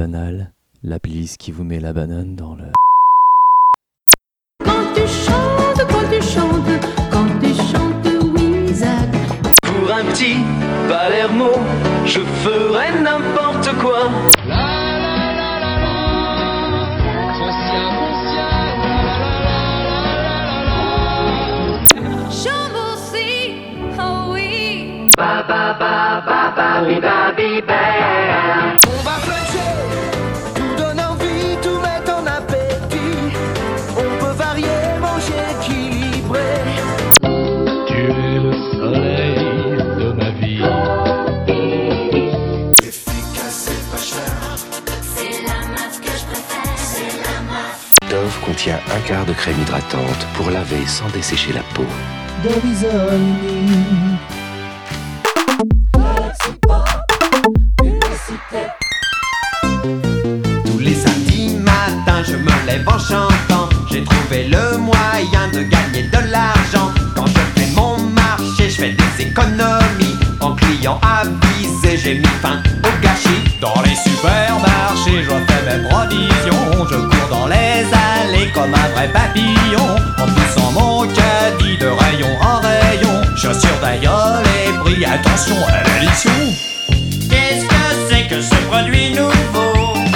banal, la playlist qui vous met la banane dans le. Quand tu chantes, quand tu chantes, quand tu chantes, oui, Zach. Pour un petit Palermo, je ferais n'importe quoi. Oh oui. Ba ba ba ba ba bi ba bi ba. Contient un quart de crème hydratante pour laver sans dessécher la peau. Tous les samedis matins, je me lève en chantant. J'ai trouvé le moyen de gagner de l'argent. Quand je fais mon marché, je fais des économies. En client avisé, j'ai mis fin comme un vrai papillon. En poussant mon caddie de rayon en rayon. Je surveille les prix, attention à l'addition. Qu'est-ce que c'est que ce produit nouveau?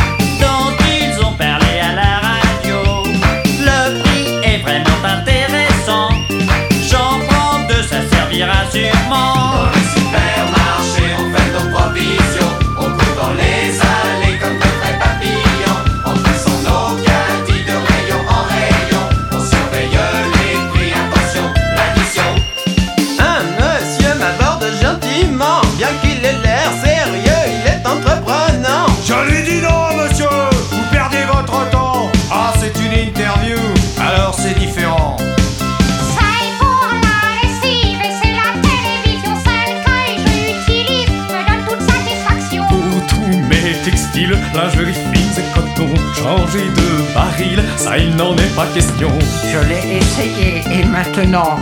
Il n'en est pas question Je l'ai essayé et maintenant,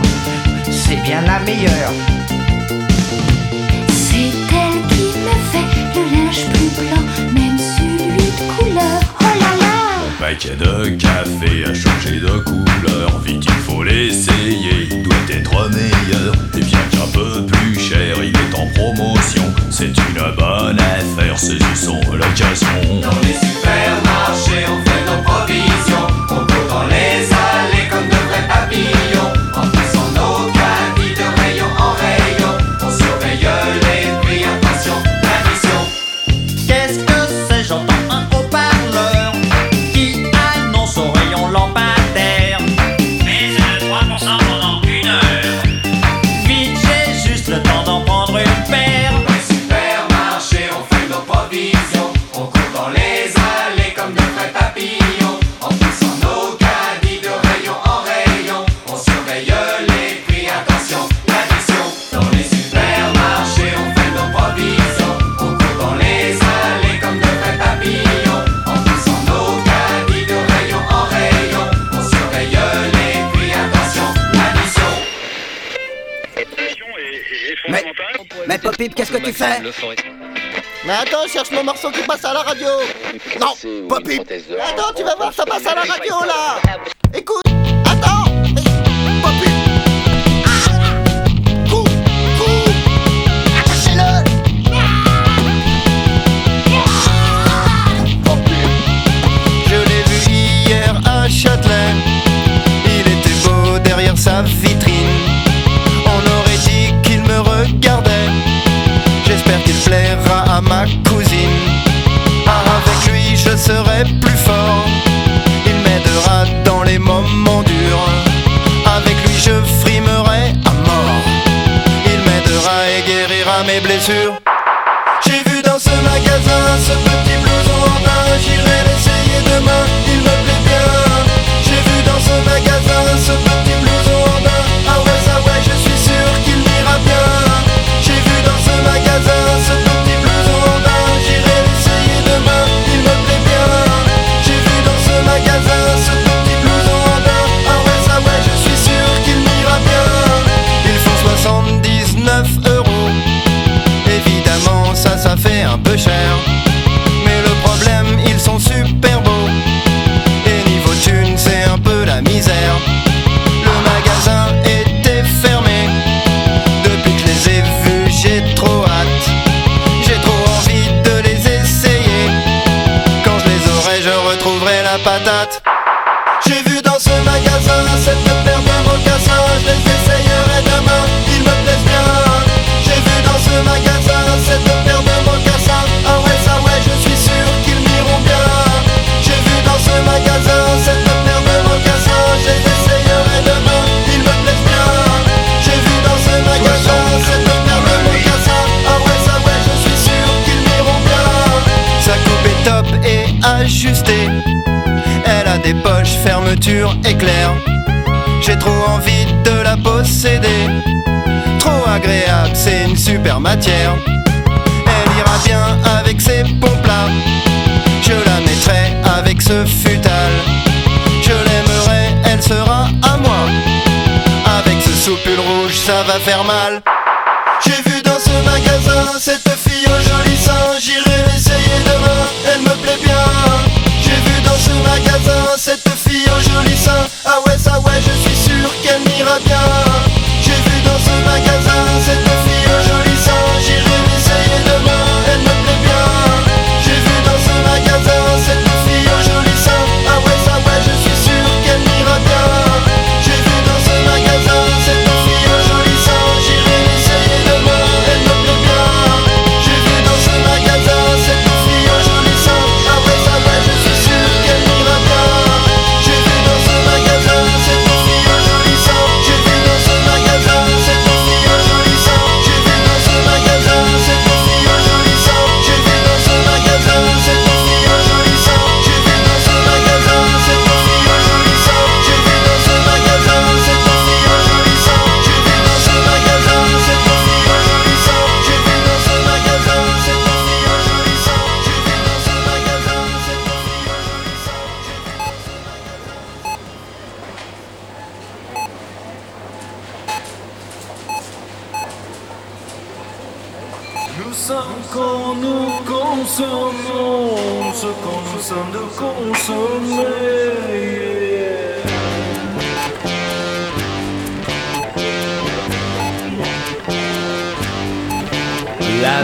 c'est bien la meilleure. C'est elle qui me fait le linge plus blanc, même celui de couleur. Oh là là. paquet de café a changé de couleur Vite il faut l'essayer, il doit être meilleur Et bien qu'un peu plus cher, il est en promotion C'est une bonne affaire, saisissons l'occasion Mais attends, cherche mon morceau qui passe à la radio Non, Poppy Attends, tu vas voir, ça passe à la radio là J'ai vu dans ce magasin ce petit des poches, fermeture éclair. J'ai trop envie de la posséder. Trop agréable, c'est une super matière. Elle ira bien avec ses pompes là. Je la mettrai avec ce futal. Je l'aimerai, elle sera à moi. Avec ce soupule rouge, ça va faire mal. J'ai vu dans ce magasin cette fille ce magasin cette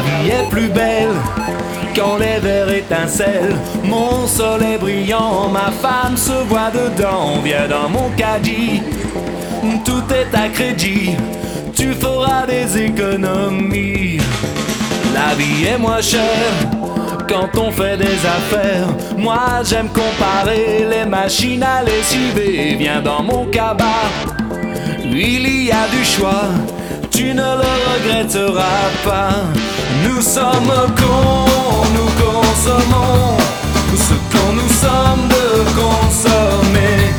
vie est plus belle quand les verres étincellent. Mon sol est brillant, ma femme se voit dedans. Viens dans mon caddie, tout est à crédit. Tu feras des économies. La vie est moins chère quand on fait des affaires. Moi j'aime comparer les machines à lessiver. Viens dans mon cabas, il y a du choix. Tu ne le regretteras pas. Nous sommes cons, nous consommons ce qu'on nous sommes de consommer.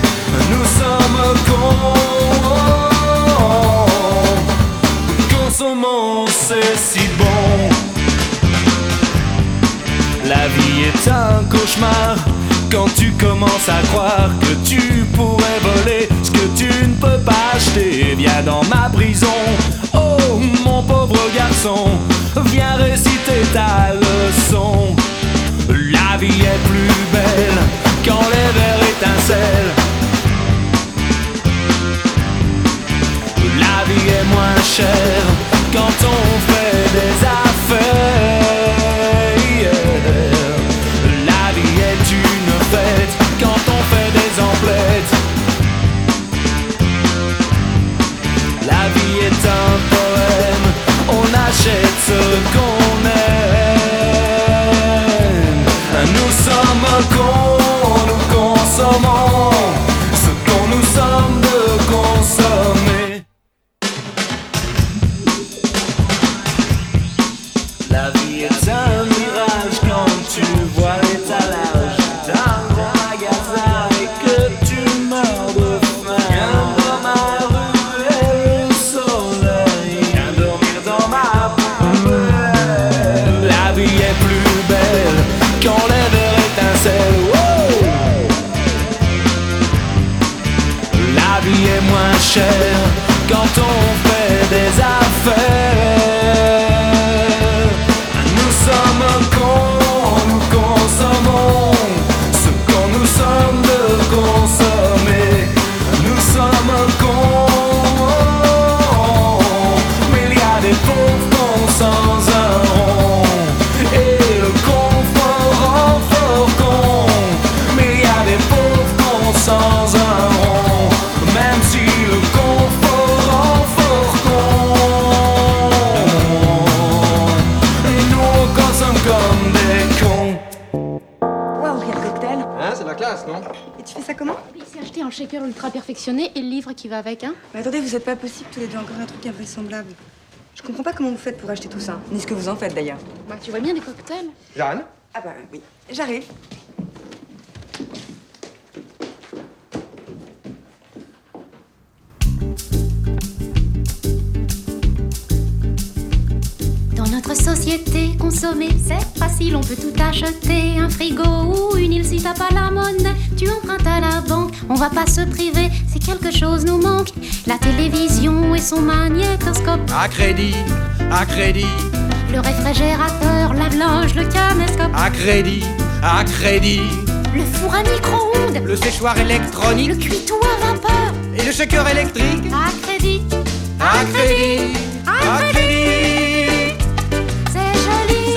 Nous sommes cons, consommons, c'est si bon. La vie est un cauchemar quand tu commences à croire que tu pourrais voler ce que tu ne peux pas acheter. Viens dans ma prison, mon pauvre garçon, viens réciter ta leçon. La vie est plus belle quand les verres étincellent. La vie est moins chère quand on fait des affaires. On achète ce et le livre qui va avec, hein Mais attendez, vous êtes pas possible tous les deux encore un truc invraisemblable. Je comprends pas comment vous faites pour acheter tout ça, ni ce que vous en faites d'ailleurs. Bah, tu vois bien des cocktails. Jeanne? Ah bah oui, j'arrive. Notre société consommée, c'est facile, on peut tout acheter. Un frigo ou une île si t'as pas la monnaie. Tu empruntes à la banque, on va pas se priver si quelque chose nous manque. La télévision et son magnétoscope. À crédit, à crédit, Le réfrigérateur, lave-linge, le caméscope. à crédit, à crédit. Le four à micro-ondes. Le séchoir électronique. Le cuitou à vapeur. Et le shaker électrique. À crédit. À crédit, à crédit.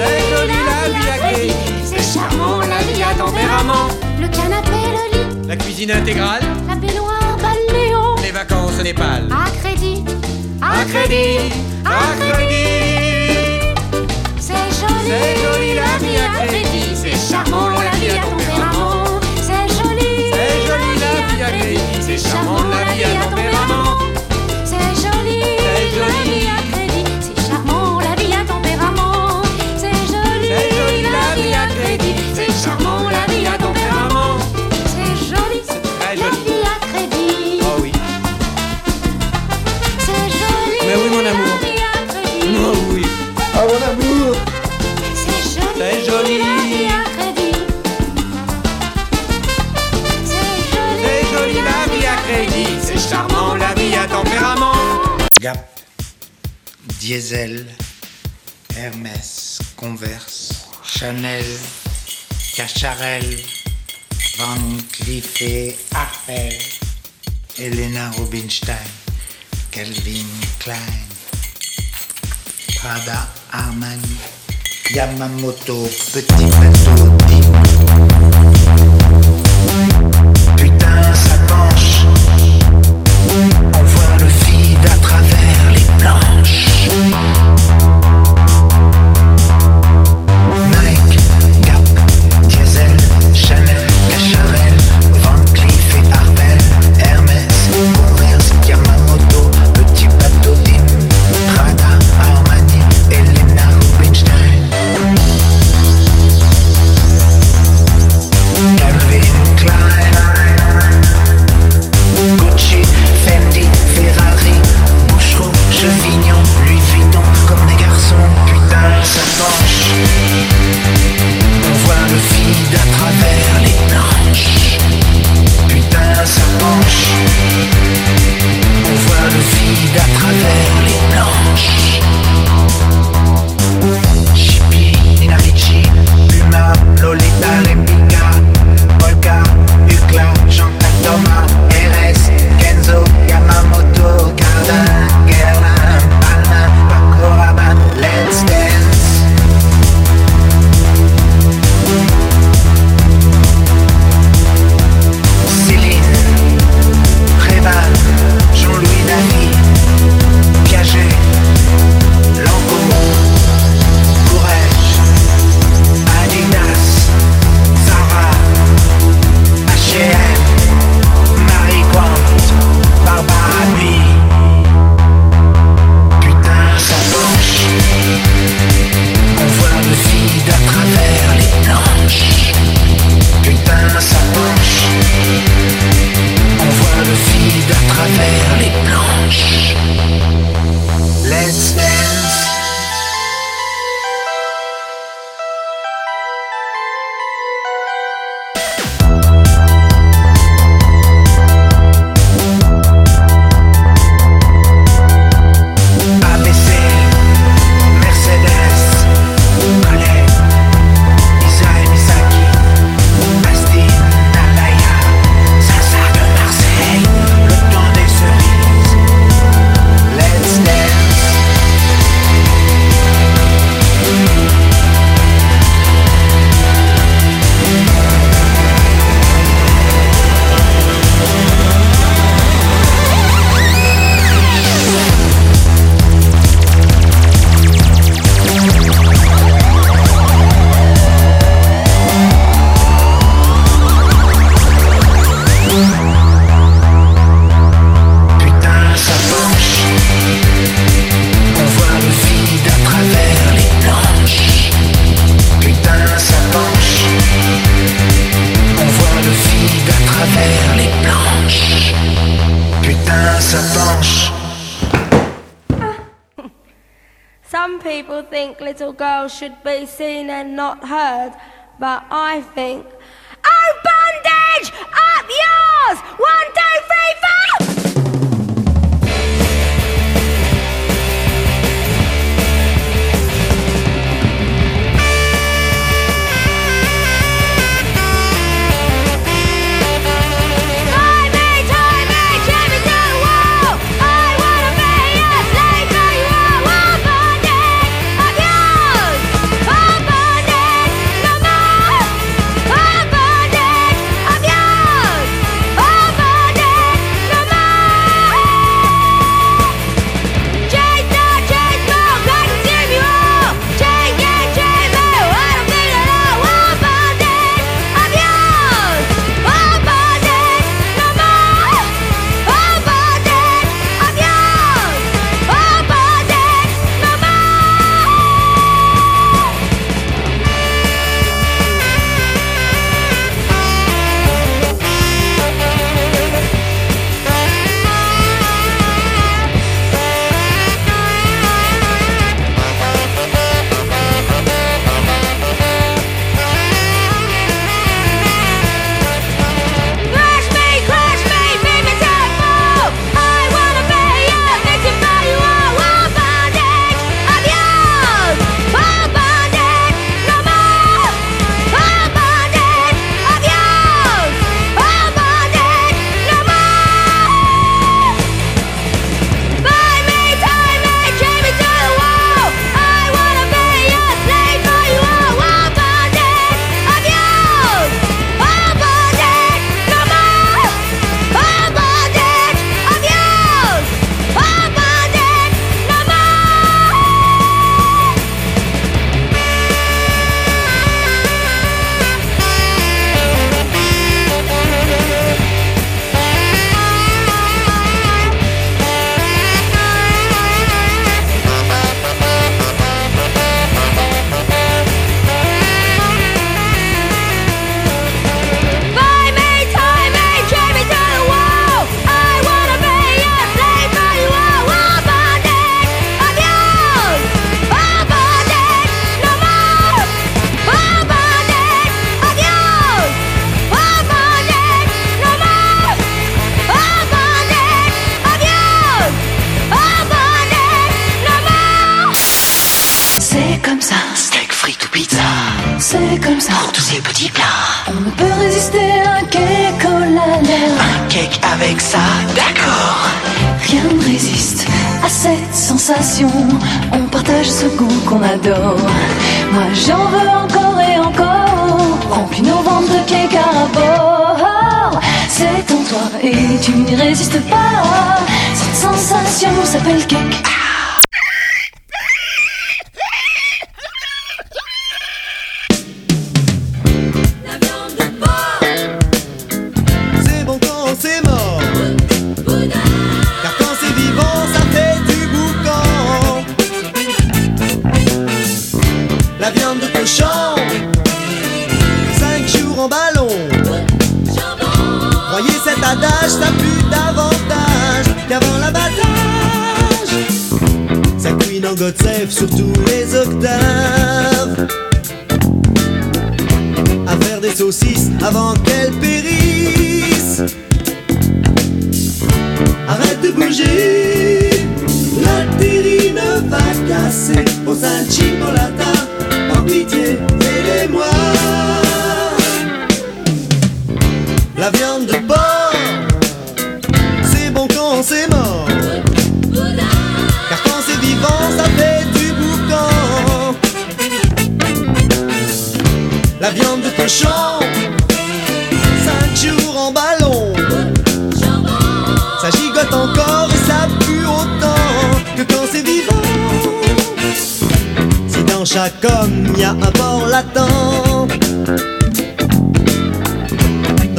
C'est joli la vie à crédit. C'est charmant la vie à tempérament. Le canapé, le lit. La cuisine intégrale. La baignoire, baléon. Les vacances au Népal. À crédit. À crédit, à crédit. C'est joli. C'est joli la vie à crédit. C'est charmant la vie à tempérament. C'est joli. C'est joli la vie à crédit. C'est charmant la vie à tempérament. C'est joli. C'est joli. Diesel, Hermès, Converse, Chanel, Cacharel, Van Cleef et Arpels, Elena Rubinstein, Calvin Klein, Prada, Armani, Yamamoto, Petit Bateau, girls should be seen and not heard, but I think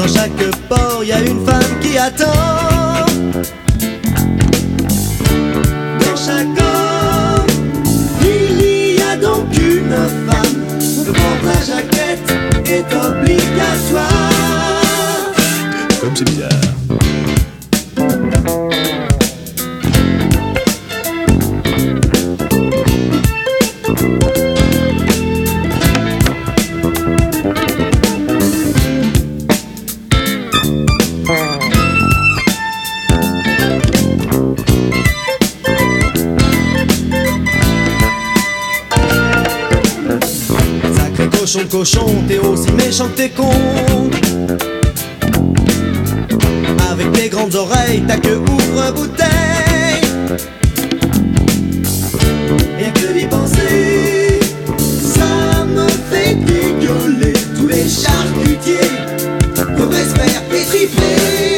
Dans chaque port, il y a une femme qui attend. Dans chaque homme, il y a donc une femme. Prendre la jaquette est obligatoire. Comme c'est bizarre. Cochon, cochon, t'es aussi méchant que t'es con. Avec tes grandes oreilles, ta queue ouvre bouteille. Et que d'y penser, ça me fait dégueuler tous les charcutiers. Devraient se faire.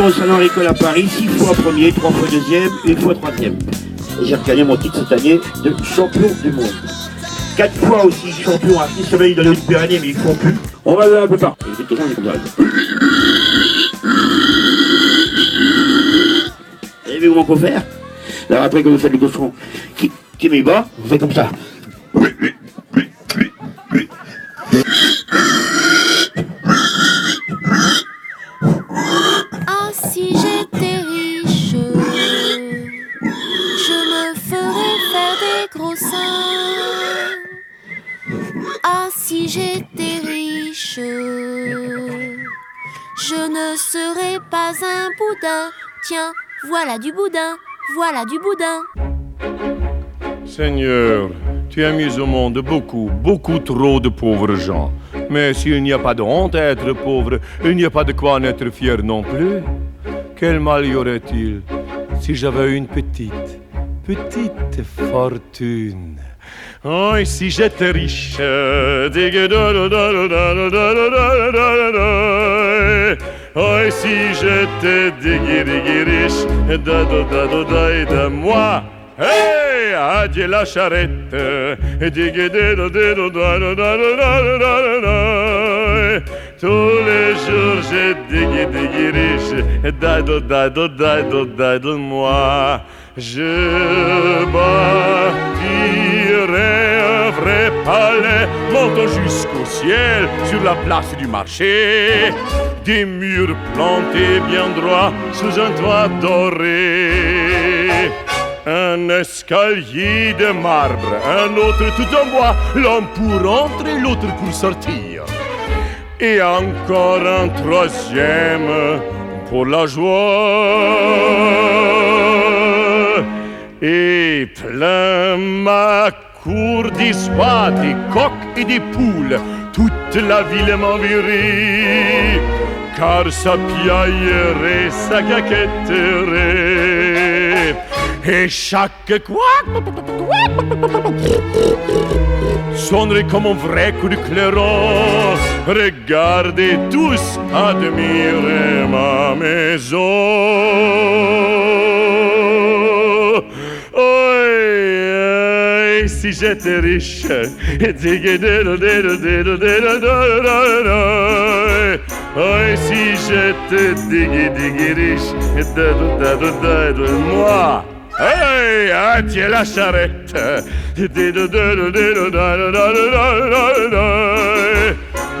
Participations au Salon à Paris, 6 fois premier, 3 fois deuxième, une fois troisième. Et j'ai regagné mon titre cette année de champion du monde. 4 fois aussi champion à 6 semaines de la Méditerranée, mais ils font plus. On va aller un peu comme ça. Vous savez comment faut faire Alors après, quand vous faites le cochon qui, qui met bas, vous faites comme ça. Tiens, voilà du boudin, voilà du boudin. Seigneur, tu as mis au monde beaucoup, beaucoup trop de pauvres gens. Mais s'il n'y a pas de honte à être pauvre, il n'y a pas de quoi en être fier non plus. Quel mal y aurait-il si j'avais une petite, petite fortune? Oh, et si j'étais riche Oh, si j'étais diggy riche de moi Hey, adieu la charrette. Tous les jours, j'ai diggy diggy riche. Dado, dado, dado, dado, moi. Je bâtirai montant jusqu'au ciel, sur la place du marché. Des murs plantés bien droits sous un toit doré. Un escalier de marbre, un autre tout en bois, l'un pour entrer, l'autre pour sortir. Et encore un troisième pour la joie. Et plein ma cour d'histoire, des coqs et des poules, toute la ville m'enverrait, car ça piaillerait, ça caquetterait. Et chaque couac sonnerait comme un vrai coup de clairon. Regardez tous, admirez ma maison. Si j'étais riche, Oi, si j'étais diggy riche, moi. Ah, tiens la charrette.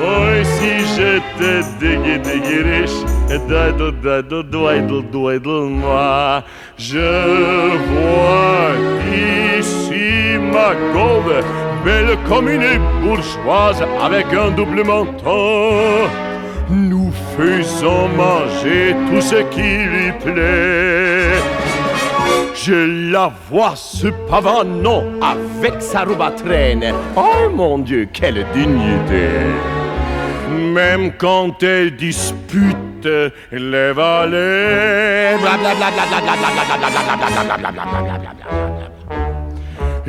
Oh, si j'étais riche, je vois ma gauve, belle comme une bourgeoise avec un double menton. Nous faisons manger tout ce qui lui plaît. Je la vois se pavanant avec sa robe à traîne. Oh mon Dieu, quelle dignité! Même quand elle dispute les valets.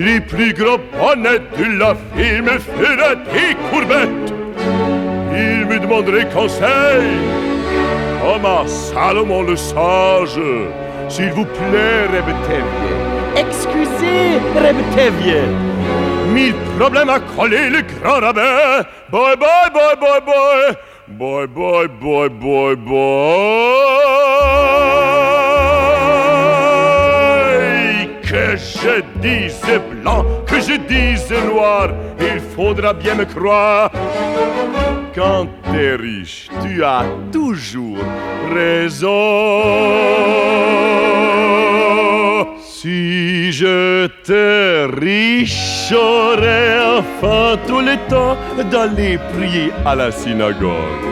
Les plus gros bonnets de la ville me feraient des courbettes. Ils me demanderaient conseil Thomas Salomon le sage. S'il vous plaît, Rebetevie. Excusez, Rebetevie. Mille problèmes à coller le grand rabbin. Bye bye bye bye bye. Bye bye bye bye bye. Je dise blanc, que je dise noir, il faudra bien me croire. Quand t'es riche, tu as toujours raison. Si je te riche, j'aurais enfin tout le temps d'aller prier à la synagogue.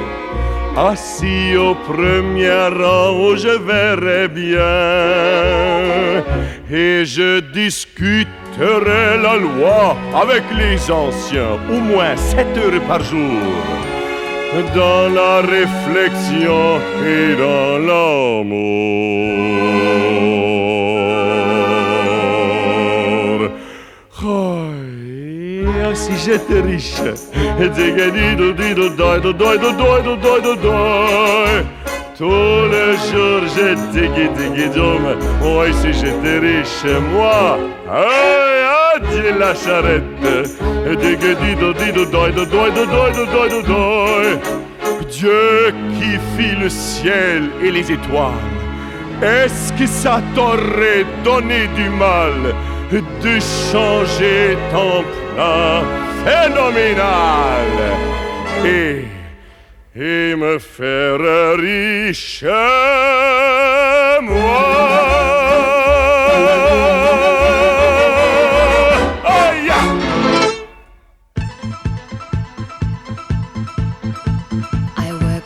Assis au premier rang où je verrai bien et je discuterai la loi avec les anciens au moins sept heures par jour dans la réflexion et dans l'amour. Oh, si j'étais riche, jours, je diggy, diggy, dom. Oh, et si j'étais riche, moi, hey, adieu la charrette. Digga, dido, dido, doi, do, doi, do, doi, do, doi, do. Dieu qui fit le ciel et les étoiles, est-ce que ça t'aurait donné du mal de changer ton plan phénoménal? Et, et me faire riche, moi? Oh, Aïe! I work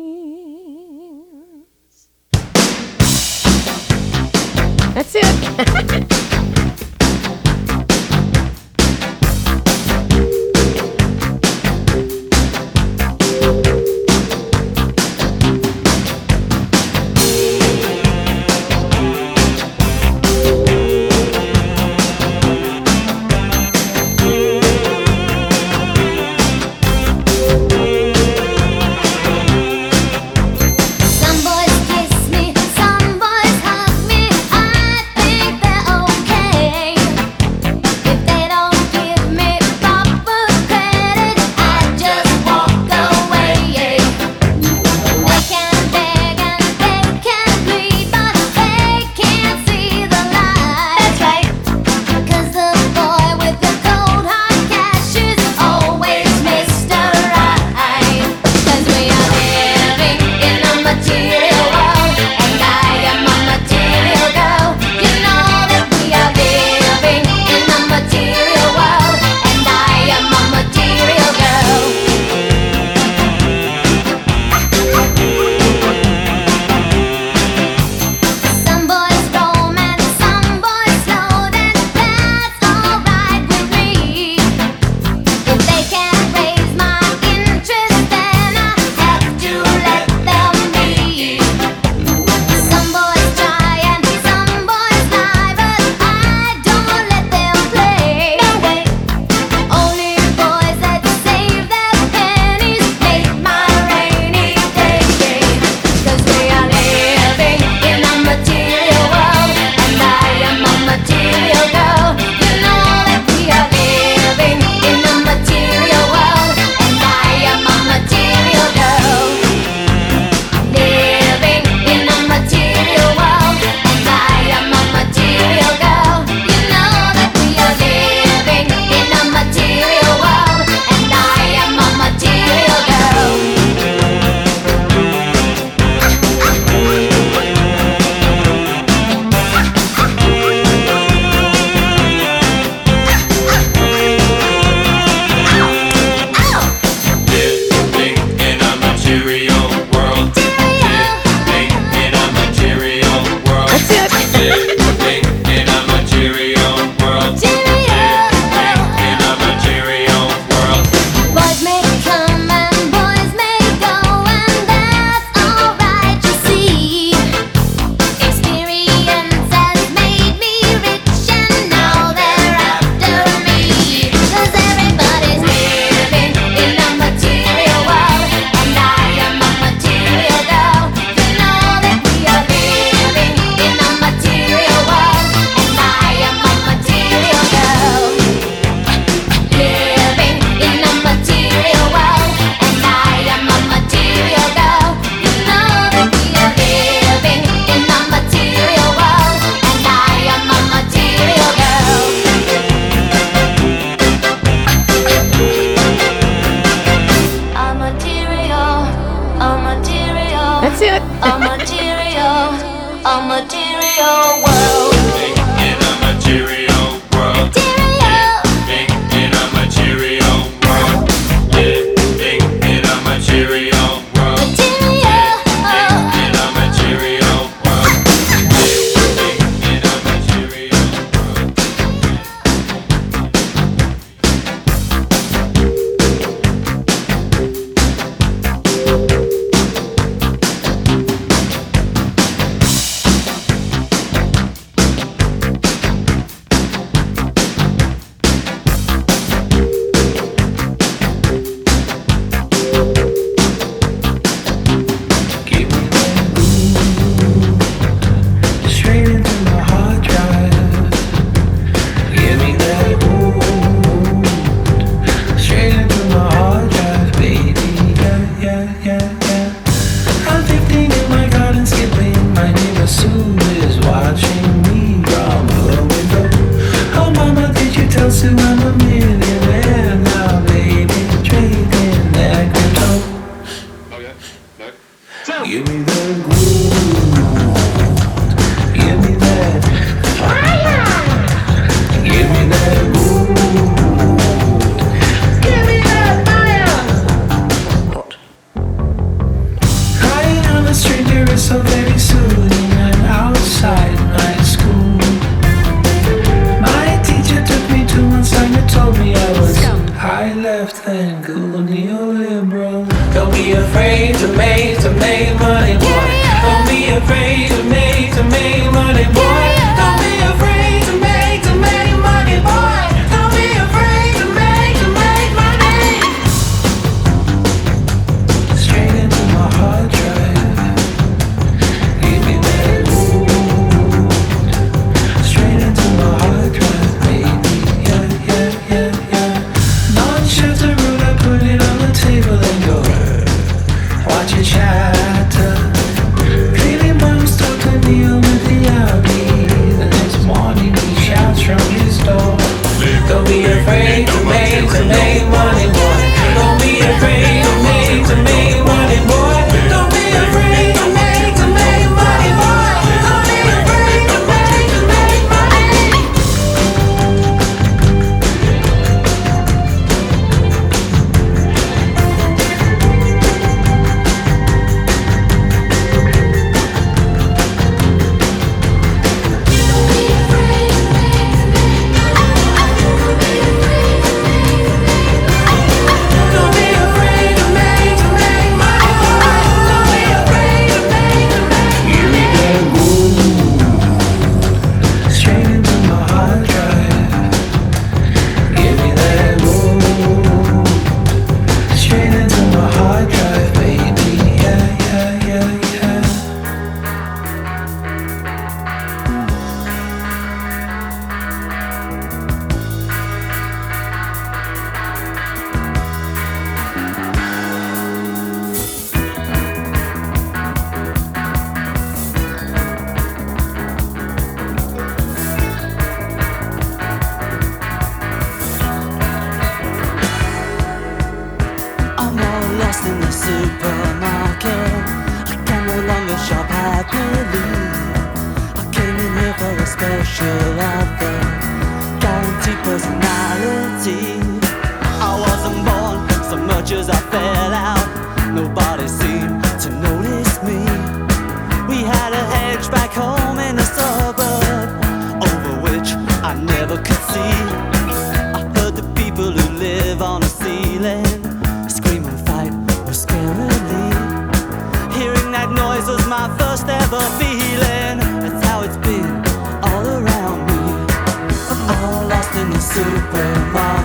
That's it.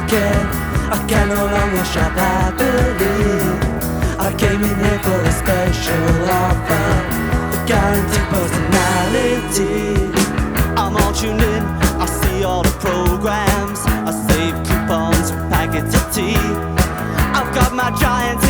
I can no longer shop happily I came in here for a special offer A guaranteed personality. I'm all tuned in, I see all the programs. I save coupons, packets of tea. I've got my giants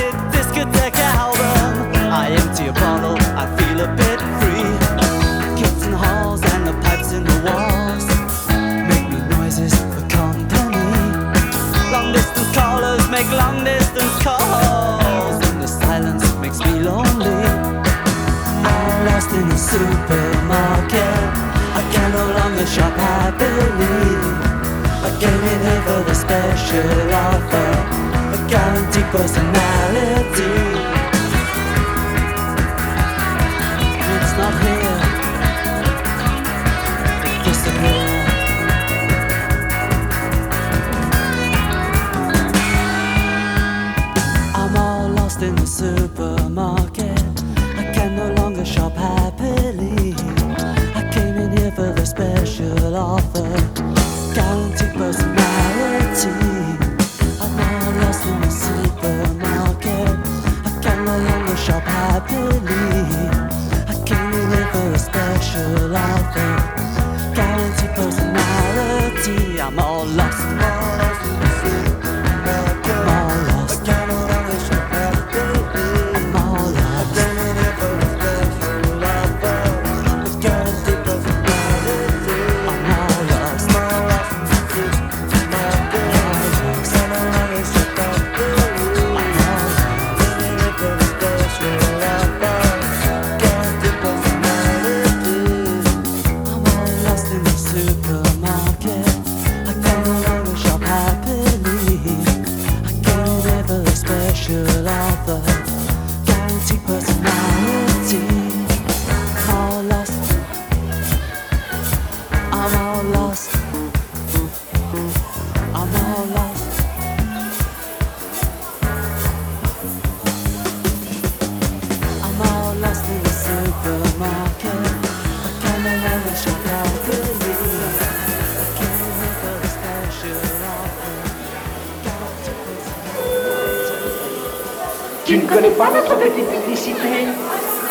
shop happily. I came in here for the special offer, a guaranteed personality. Tu ne connais pas notre petite publicité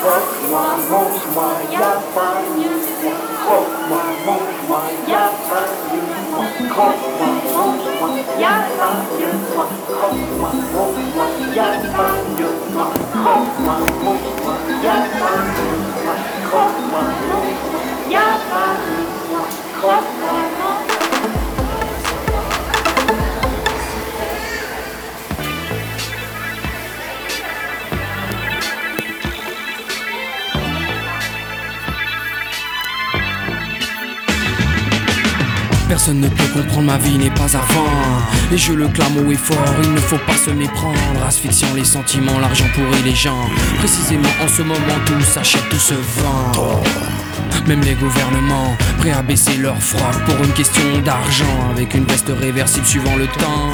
Croque-moi, mange-moi, y'a pas mieux supermarket. I can no longer shop happily. I can't never a special offer. Tu ne connais pas notre petite publicité Croque-moi, mange-moi, y'a pas mieux. Croque-moi, mange-moi, y'a pas mieux. Croque-moi, mange-moi, y'a pas mieux. Croque-moi, mange-moi, y'a pas mieux. Croque-moi, mange-moi, y'a pas mieux. Croque-moi, mange-moi, y'a pas mieux. Croque-moi, mange-moi. Personne ne peut comprendre ma vie n'est pas avant Et je le clame haut et fort, il ne faut pas se méprendre. Asphyxiant les sentiments, l'argent pourrit les gens. Précisément en ce moment tout s'achète, tout se vend même les gouvernements, prêts à baisser leur froc pour une question d'argent, avec une veste réversible suivant le temps.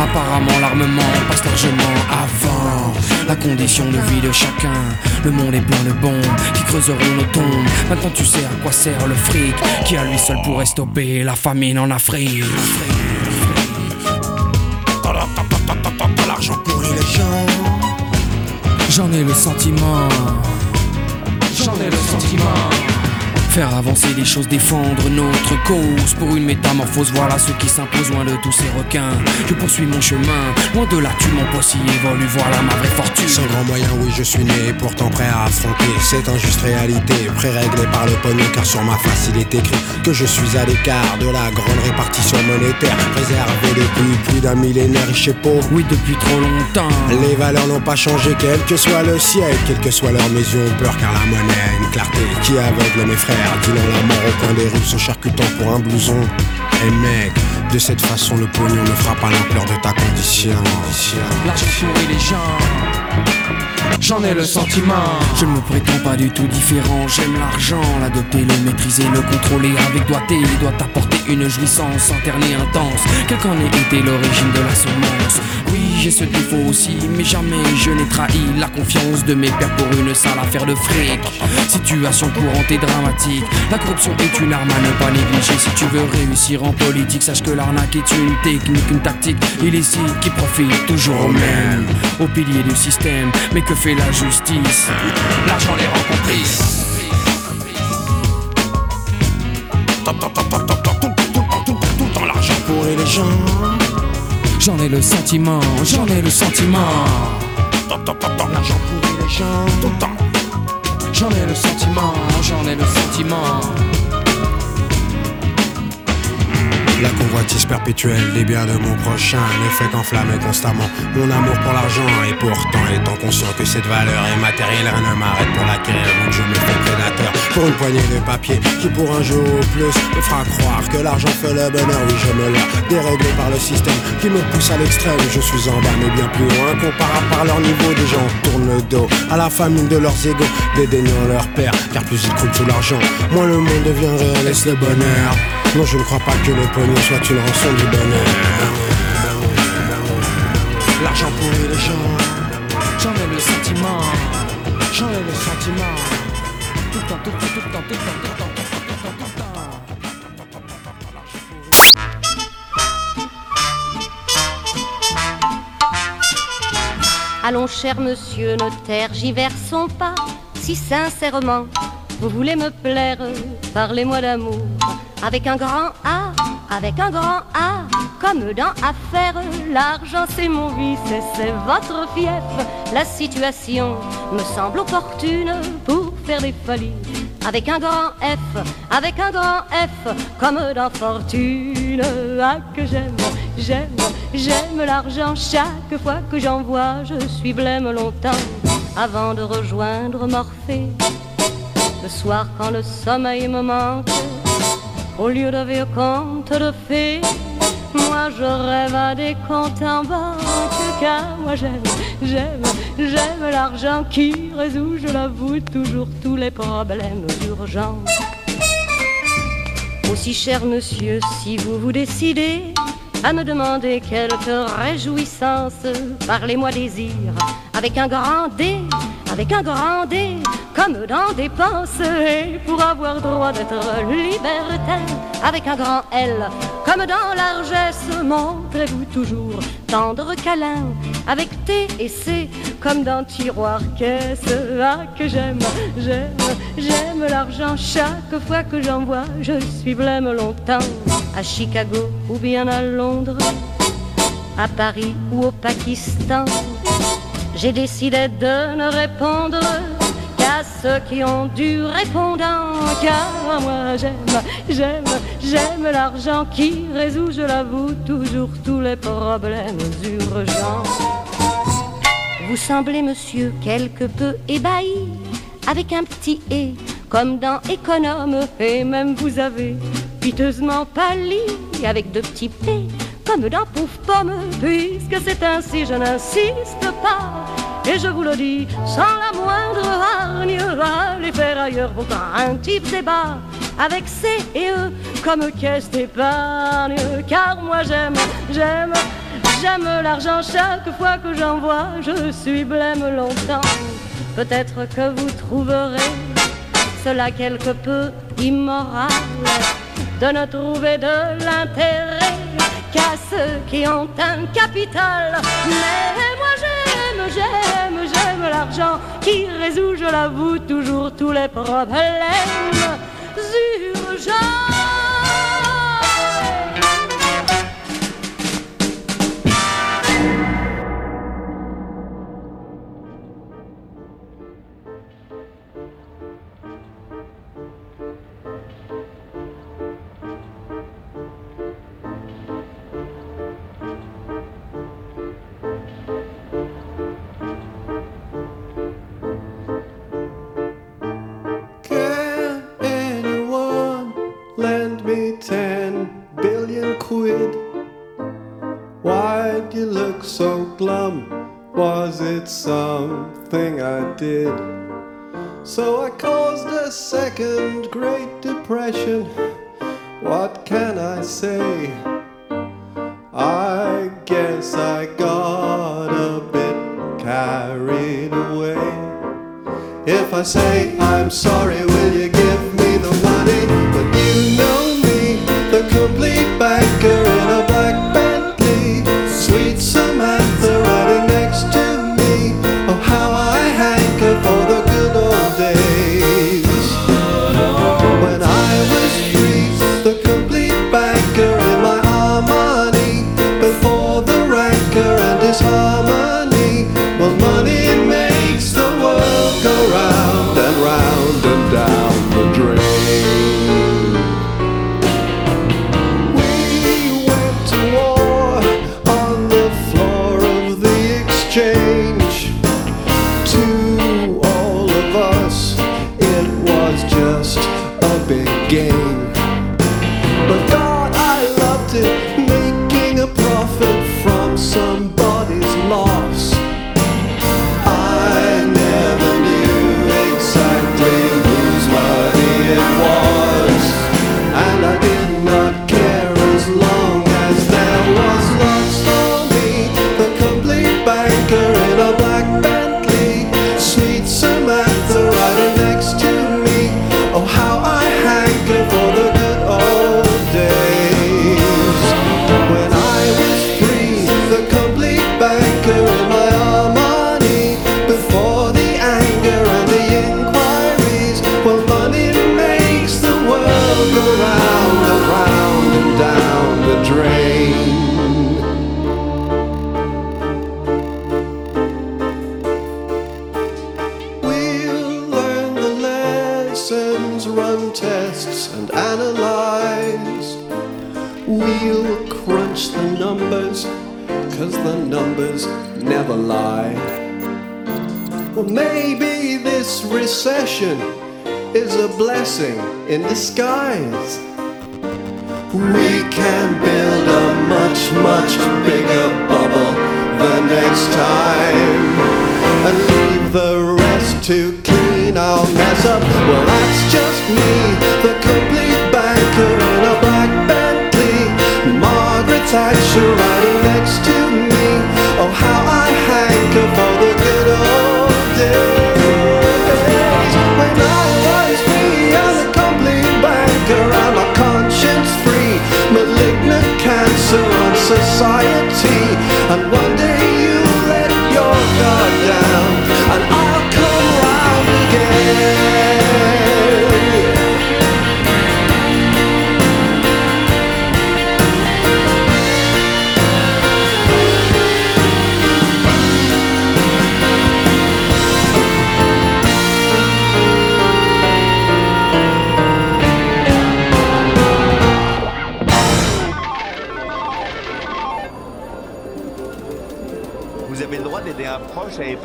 Apparemment, l'armement passe largement avant la condition de vie de chacun. Le monde est plein de bombes qui creuseront nos tombes. Maintenant, tu sais à quoi sert le fric, qui à lui seul pourrait stopper la famine en Afrique. L'argent pourrit les gens. J'en ai le sentiment. J'en ai le sentiment. Faire avancer les choses, défendre notre cause. Pour une métamorphose, voilà ce qui s'impose loin de tous ces requins. Je poursuis mon chemin, loin de là tu mon poste y évolue, voilà ma vraie fortune. Sans grand moyen, oui, je suis né, pourtant prêt à affronter cette injuste réalité, pré-réglée par le pognon, car sur ma face il est écrit que je suis à l'écart de la grande répartition monétaire, préservée depuis plus d'un millénaire, riche et pauvre. Oui, depuis trop longtemps. Les valeurs n'ont pas changé, quel que soit le siècle, quelle que soit leur mesure, ont peur, car la monnaie a une clarté qui aveugle mes frères, disant la mort au coin des rues, se charcutant pour un blouson. Et mec, de cette façon, le pognon ne fera pas l'ampleur de ta condition. L'argent pourrit les gens. J'en ai le sentiment. Je ne me prétends pas du tout différent. J'aime l'argent, l'adopter, le maîtriser, le contrôler avec doigté. Il doit apporter une jouissance interne et intense. Quelle qu'en ait été l'origine de la semence. Oui, j'ai ce défaut aussi, mais jamais je n'ai trahi la confiance de mes pères pour une sale affaire de fric. Situation courante et dramatique. La corruption est une arme à ne pas négliger. Si tu veux réussir en politique, sache que l'arnaque est une technique, une tactique illicite qui profite toujours au même, au pilier du système. Mais que fait la justice L'argent les rend complices. Dans l'argent pourrit les gens. J'en ai le sentiment, j'en ai le sentiment. L'argent pourrit les gens. J'en ai le sentiment, j'en ai le sentiment. La convoitise perpétuelle des biens de mon prochain ne fait qu'enflammer constamment mon amour pour l'argent. Et pourtant, étant conscient que cette valeur est matérielle, rien ne m'arrête pour l'acquérir. Donc je me fais prédateur pour une poignée de papier qui pour un jour ou plus me fera croire que l'argent fait le bonheur. Oui, je me laisse déréglé par le système qui me pousse à l'extrême. Je suis en bien plus loin, comparable par leur niveau. Des gens tournent le dos à la famine de leurs égaux, dédaignant leur père, car plus ils croulent sous l'argent, moins le monde devient réel. Est-ce le bonheur Non, je ne crois pas que le soit une rançon du bonheur. L'argent pourrit les gens, j'en ai le sentiment, j'en ai le sentiment. Tout le temps, tout le temps, tout le temps, tout le temps, tout le temps. Allons, cher monsieur, ne tergiversons pas. Si sincèrement vous voulez me plaire, parlez-moi d'amour avec un grand A, avec un grand A. Comme dans affaire, l'argent c'est mon vice et c'est votre fief. La situation me semble opportune pour faire des folies. Avec un grand F, avec un grand F, comme dans fortune. Ah, que j'aime, j'aime, j'aime l'argent. Chaque fois que j'en vois, je suis blême longtemps avant de rejoindre Morphée. Le soir, quand le sommeil me manque, au lieu de vieux contes de fées, moi je rêve à des comptes en banque, car moi j'aime, j'aime, j'aime l'argent qui résout, je l'avoue, toujours tous les problèmes urgents. Aussi cher monsieur, si vous vous décidez à me demander quelque réjouissance, parlez-moi désir avec un grand D, avec un grand D, comme dans dépenses, et pour avoir droit d'être libertaire, avec un grand L, comme dans largesse, montrez-vous toujours tendre câlin, avec T et C, comme dans tiroir caisse, ah que j'aime, j'aime, j'aime l'argent, chaque fois que j'en vois, je suis blême longtemps, à Chicago ou bien à Londres, à Paris ou au Pakistan. J'ai décidé de ne répondre qu'à ceux qui ont du répondant. Car moi j'aime, j'aime, j'aime l'argent qui résout, je l'avoue, toujours tous les problèmes urgents. Vous semblez, monsieur, quelque peu ébahi, avec un petit et, comme dans économe, et même vous avez piteusement pâli, avec deux petits p, comme dans pouf pomme, puisque c'est ainsi, je n'insiste pas. Et je vous le dis sans la moindre hargne, allez faire ailleurs vos craintifs débats avec C et E comme caisse d'épargne. Car moi j'aime, j'aime, j'aime l'argent chaque fois que j'en vois, je suis blême longtemps. Peut-être que vous trouverez cela quelque peu immoral de ne trouver de l'intérêt qu'à ceux qui ont un capital. Mais moi j'aime, j'aime l'argent qui résout, je l'avoue, toujours tous les problèmes urgents. Did? So I caused a second Great Depression. What can I say? I guess I got a bit carried away. If I say I'm sorry,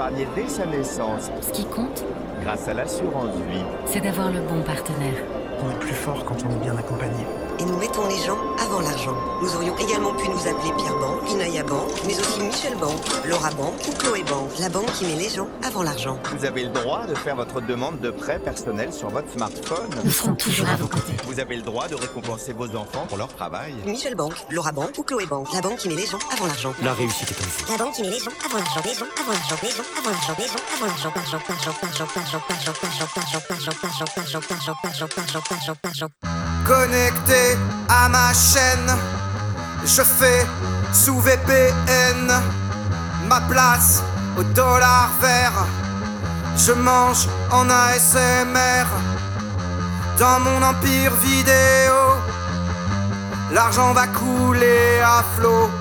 proche à épargner dès sa naissance. Ce qui compte, Grâce à l'assurance vie. c'est d'avoir le bon partenaire. On est plus fort quand on est bien accompagné. Et nous mettons les gens avant l'argent. Nous aurions également pu nous appeler Pierre Banque, Inaya Banque, mais aussi Michel Banque, Laura Banque ou Chloé Banque. La banque qui met les gens avant l'argent. Vous avez le droit de faire votre demande de prêt personnel sur votre smartphone. Nous serons toujours à vos côtés. Vous avez le droit de récompenser vos enfants pour leur travail. Michel Banque, Laura Banque ou Chloé Banque. La banque qui met les gens avant l'argent. La réussite est en vous. La banque qui met les gens avant l'argent. Les gens avant l'argent. Les gens avant l'argent. Les gens avant l'argent. L'argent, l'argent, l'argent, l'argent, l'argent, l'argent, l'argent, l'argent, l'argent, l'argent, l'argent, l'argent, l'argent, l'argent, l'argent. Connecté à ma chaîne, je fais sous VPN ma place au dollar vert. Je mange en ASMR dans mon empire vidéo. L'argent va couler à flot.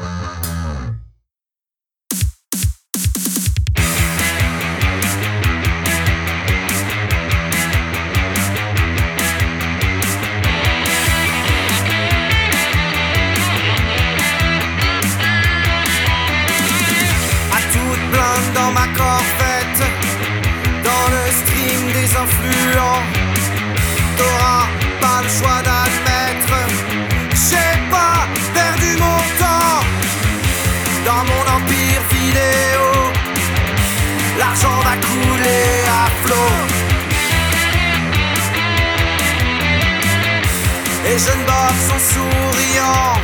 Souriant.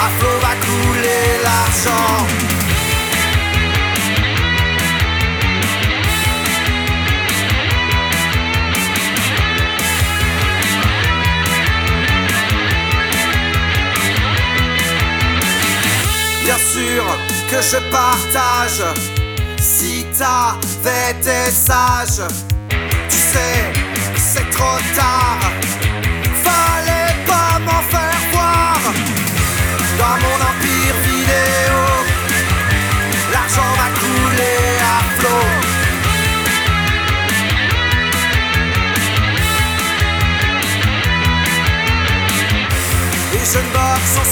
À flot va couler l'argent. Bien sûr que je partage Si t'avais été sage Tu sais, c'est trop tard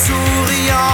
souriant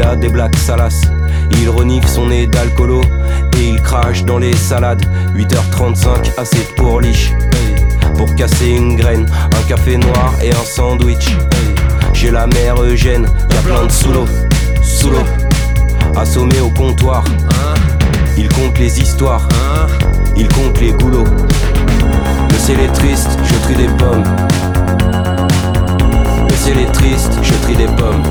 Il a des blagues salaces. Il renifle son nez d'alcoolo et il crache dans les salades. 8h35, assez pour liche. Pour casser une graine, un café noir et un sandwich. J'ai la mère Eugène, y a plein de sous l'eau, sous l'eau. Assommé au comptoir, il compte les histoires, il compte les goulots. Le ciel est triste, je trie des pommes. Le ciel est triste, je trie des pommes.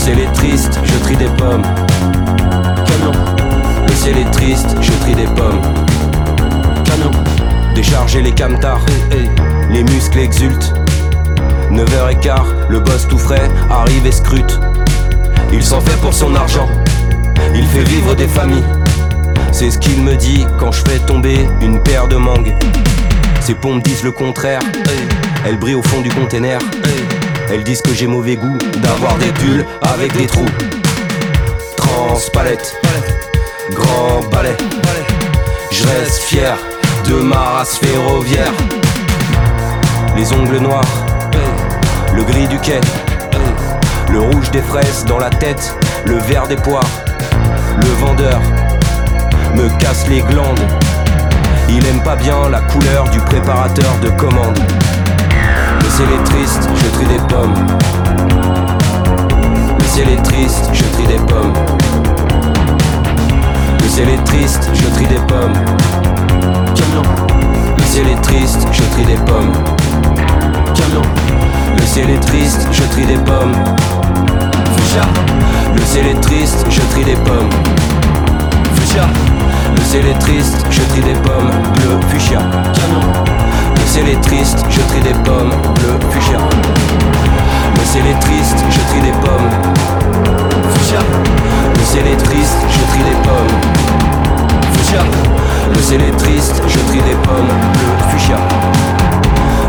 Le ciel est triste, je trie des pommes. Canon. Le ciel est triste, je trie des pommes. Canon. Décharger les camtars, les muscles exultent. 9h15, le boss tout frais arrive et scrute. Il s'en fait pour son argent, il fait vivre des familles. C'est ce qu'il me dit quand je fais tomber une paire de mangues. Ses pompes disent le contraire, elles brillent au fond du container. Elles disent que j'ai mauvais goût d'avoir des pulls avec des trous. Transpalette, grand balai. Je reste fier de ma race ferroviaire. Les ongles noirs, le gris du quai, le rouge des fraises dans la tête, le vert des poires. Le vendeur me casse les glandes. Il aime pas bien la couleur du préparateur de commande. Ciel est triste, je trie des pommes. Le ciel est triste, je trie des pommes. Le ciel est triste, je trie des pommes. Le ciel est triste, je trie des pommes. Le ciel est triste, je trie des pommes. Fuchsia. Le ciel est triste, je trie des pommes. Fuchsia. Le ciel est triste, je trie des pommes. Bleu, fuchsia. Le ciel est triste, je trie des pommes. Bleu, fuchsia. Le ciel est triste, je trie des pommes. Fuchsia. Le ciel est triste, je trie des pommes. Fuchsia. Le ciel est triste, je trie des pommes. Bleu, fuchsia.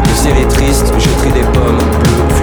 Le ciel est triste, je trie des pommes. Bleu, fuchsia.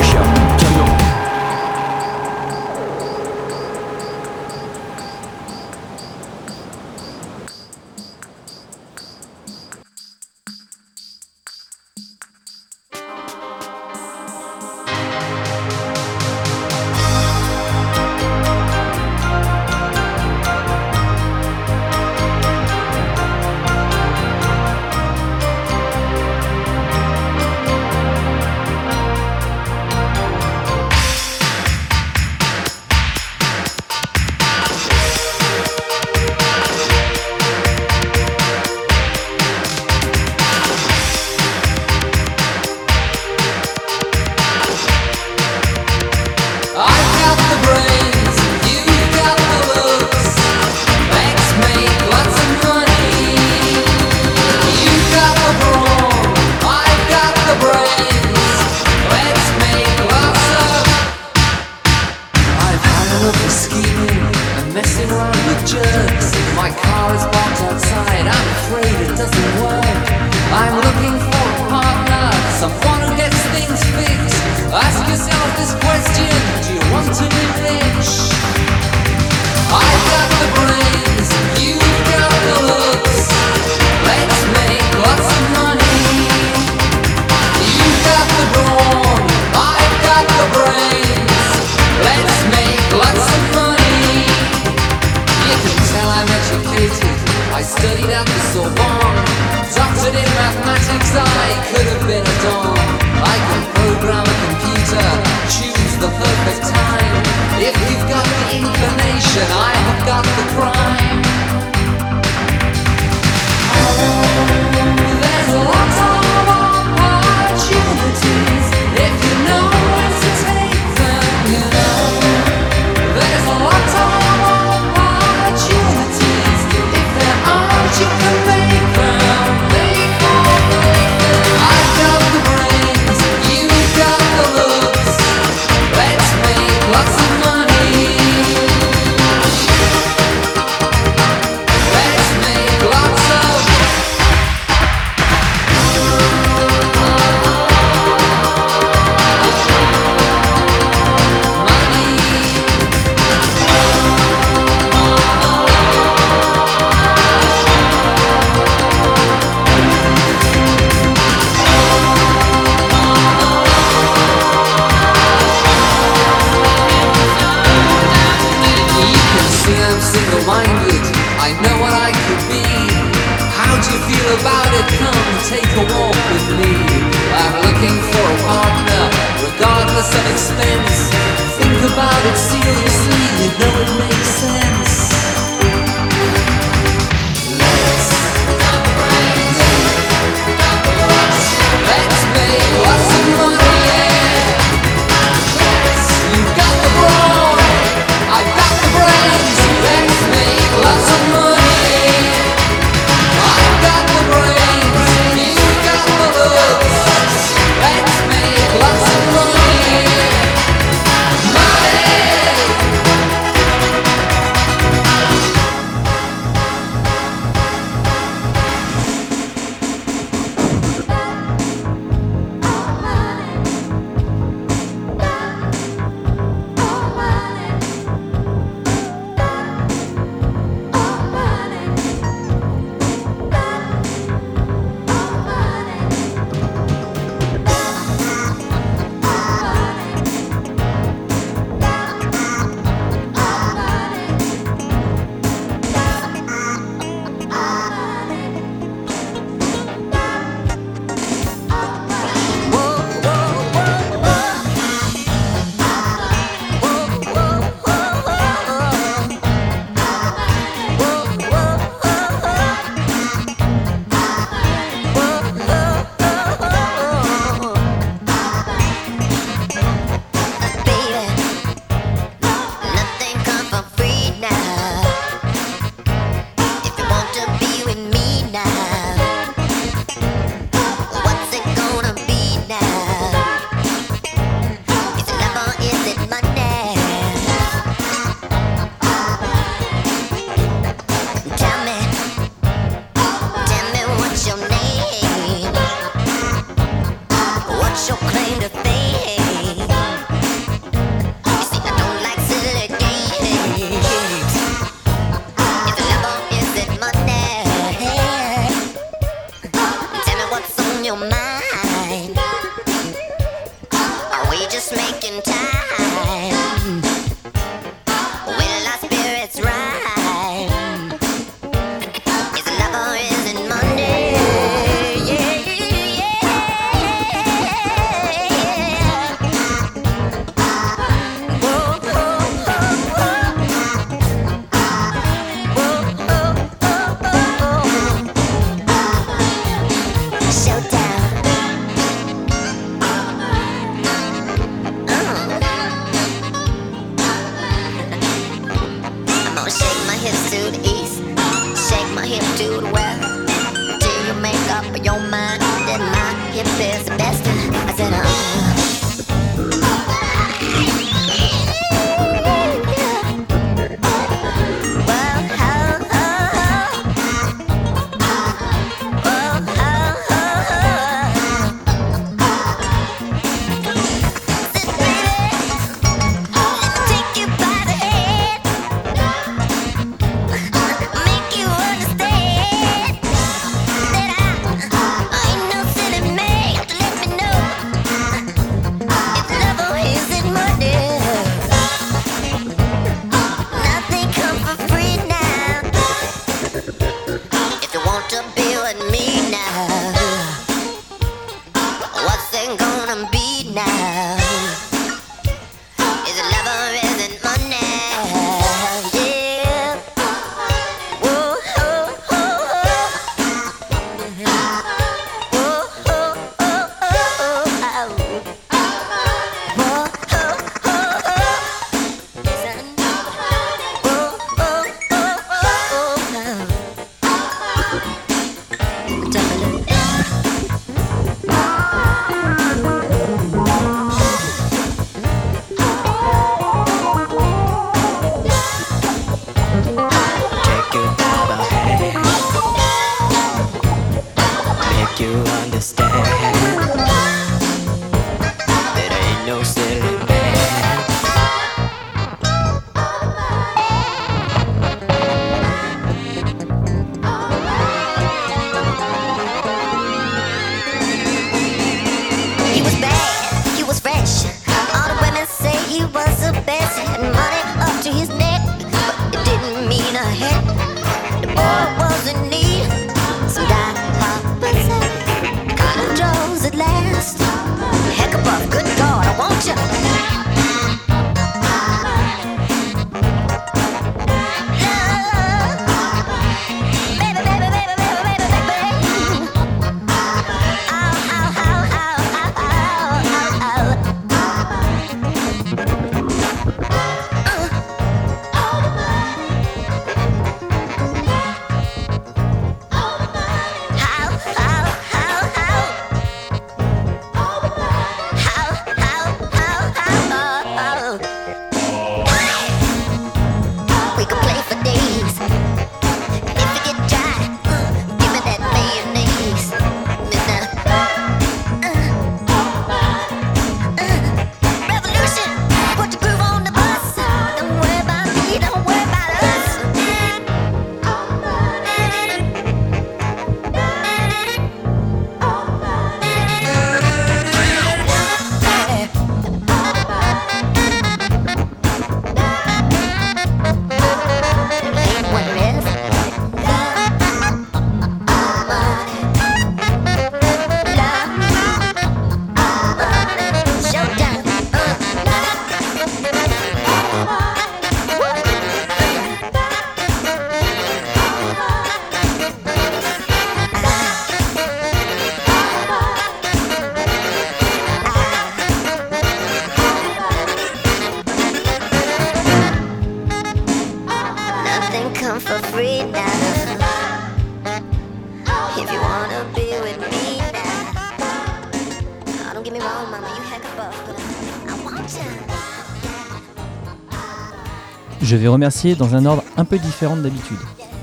Je vais remercier dans un ordre un peu différent de d'habitude.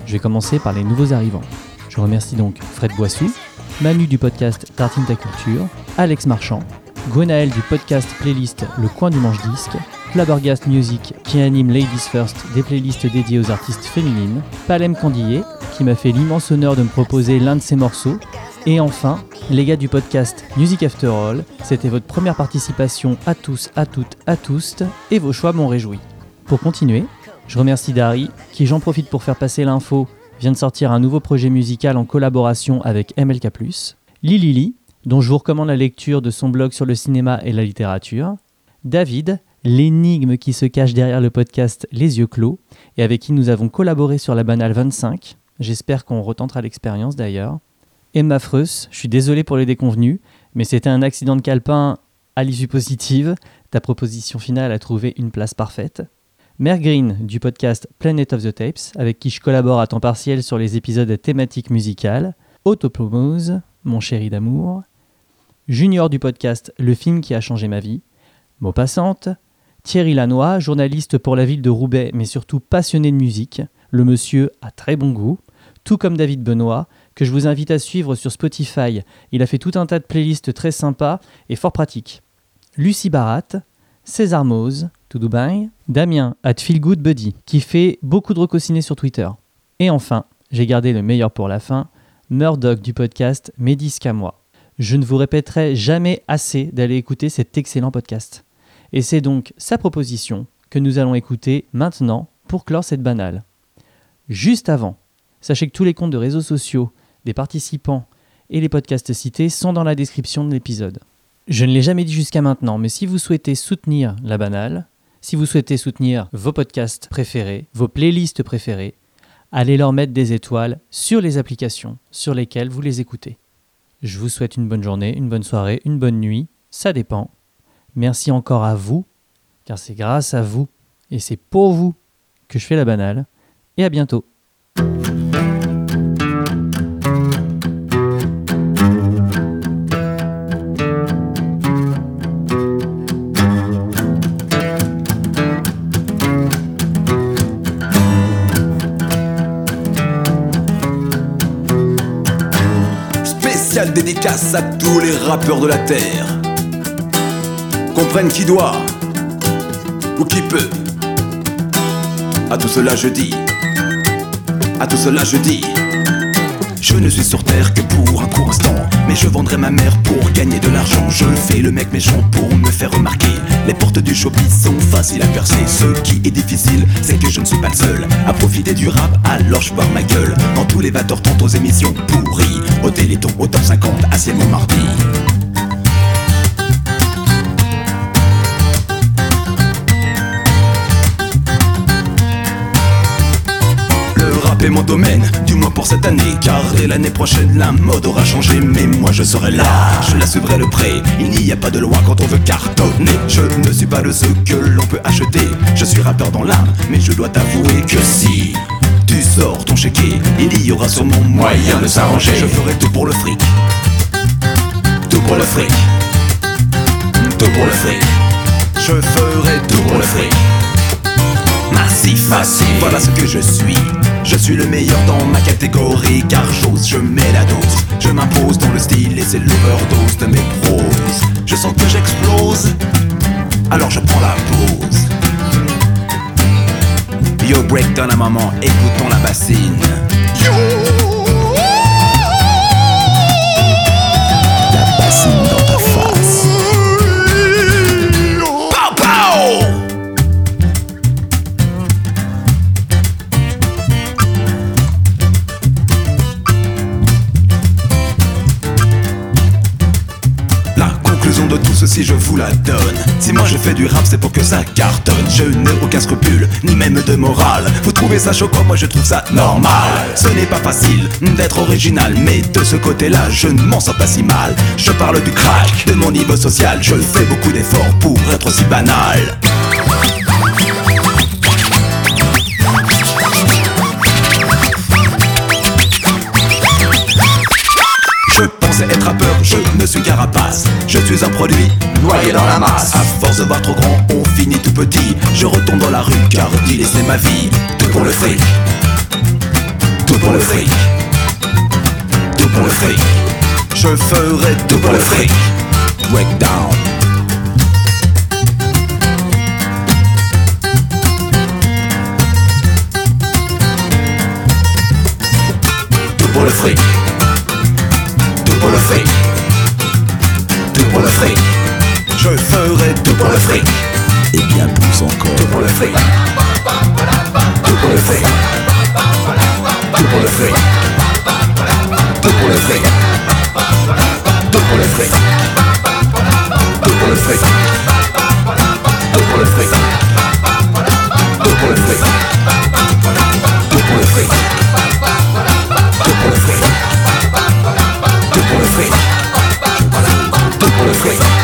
Je vais commencer par les nouveaux arrivants. Je remercie donc Fred Boissou, Manu du podcast Tartine ta culture, Alex Marchand, Gwenaël du podcast playlist Le coin du manche disque, Flabbergast Music qui anime Ladies First des playlists dédiées aux artistes féminines, Palem Candillé qui m'a fait l'immense honneur de me proposer l'un de ses morceaux, et enfin les gars du podcast Music After All, c'était votre première participation à tous, à toutes, à tous, et vos choix m'ont réjoui. Pour continuer, je remercie Dari, qui j'en profite pour faire passer l'info, vient de sortir un nouveau projet musical en collaboration avec MLK+, Lilili, dont je vous recommande la lecture de son blog sur le cinéma et la littérature, David, l'énigme qui se cache derrière le podcast Les yeux clos, et avec qui nous avons collaboré sur la banale 25, j'espère qu'on retentera l'expérience d'ailleurs, Emma Freus, je suis désolé pour les déconvenus, mais c'était un accident de calepin. À l'issue positive, ta proposition finale a trouvé une place parfaite, Mère Green du podcast Planet of the Tapes, avec qui je collabore à temps partiel sur les épisodes thématiques musicales, Autoplomose, mon chéri d'amour, Junior du podcast Le film qui a changé ma vie, Maupassante, Thierry Lannoy, journaliste pour la ville de Roubaix mais surtout passionné de musique, le monsieur a très bon goût, tout comme David Benoît, que je vous invite à suivre sur Spotify. Il a fait tout un tas de playlists très sympas et fort pratiques. Lucie Barat, César Mose, Damien, at Feelgood Buddy, qui fait beaucoup de recossinés sur Twitter. Et enfin, j'ai gardé le meilleur pour la fin, Murdoch du podcast Mes disques à moi. Je ne vous répéterai jamais assez d'aller écouter cet excellent podcast. Et c'est donc sa proposition que nous allons écouter maintenant pour clore cette banale. Juste avant, sachez que tous les comptes de réseaux sociaux des participants et les podcasts cités sont dans la description de l'épisode. Je ne l'ai jamais dit jusqu'à maintenant, mais si vous souhaitez soutenir la banale, si vous souhaitez soutenir vos podcasts préférés, vos playlists préférées, allez leur mettre des étoiles sur les applications sur lesquelles vous les écoutez. Je vous souhaite une bonne journée, une bonne soirée, une bonne nuit, ça dépend. Merci encore à vous, car c'est grâce à vous et c'est pour vous que je fais la banale. Et à bientôt. Dédicace à tous les rappeurs de la terre. Comprennent qui doit ou qui peut. À tout cela je dis, à tout cela je dis. Je ne suis sur terre que pour un court instant. Mais je vendrai ma mère pour gagner de l'argent. Je fais le mec méchant pour me faire remarquer. Les portes du showbiz sont faciles à percer. Ce qui est difficile, c'est que je ne suis pas le seul À profiter du rap, alors je barre ma gueule. Quand tous les vateurs tentent aux émissions pourries Au téléthon, au top 50, à mon mardi Mon domaine, du moins pour cette année. Car dès l'année prochaine la mode aura changé Mais moi je serai là, je la suivrai de près Il n'y a pas de loi quand on veut cartonner. Je ne suis pas de ceux que l'on peut acheter. Je suis rappeur dans l'âme, mais je dois t'avouer que si tu sors ton chéquier Il y aura sûrement moyen de s'arranger. Je ferai tout pour le fric. Tout pour le fric. Tout pour le fric. Je ferai tout pour le fric. Massif, massif, voilà ce que je suis. Je suis le meilleur dans ma catégorie, car j'ose, je mets la dose. Je m'impose dans le style et c'est l'overdose de mes proses. Je sens que j'explose, alors je prends la pause. Yo, break down à maman, écoutons la bassine. La bassine Si je vous la donne. Si moi je fais du rap c'est pour que ça cartonne. Je n'ai aucun scrupule, ni même de morale. Vous trouvez ça choquant, moi je trouve ça normal. Ce n'est pas facile d'être original Mais de ce côté-là je ne m'en sors pas si mal. Je parle du crack, de mon niveau social. Je fais beaucoup d'efforts pour être si banal. Je pensais être rappeur, je ne suis carapace force de voir trop grand, on finit tout petit. Je retourne dans la rue car dealer c'est ma vie. Tout pour le fric. Tout pour le fric. Tout pour le fric. Je ferai tout pour le fric. Breakdown. Tout pour le fric. Tout pour le fric pour le fric. Je ferai tout pour le fric. Et bien plus encore. Tout pour le fric. Tout pour le fric. Tout pour le fric. Tout pour le fric. Tout pour le fric. Tout pour le fric. Tout pour le fric. Tout pour le fric. Pour le fric. Pour le fric. Pour le fric. Africa.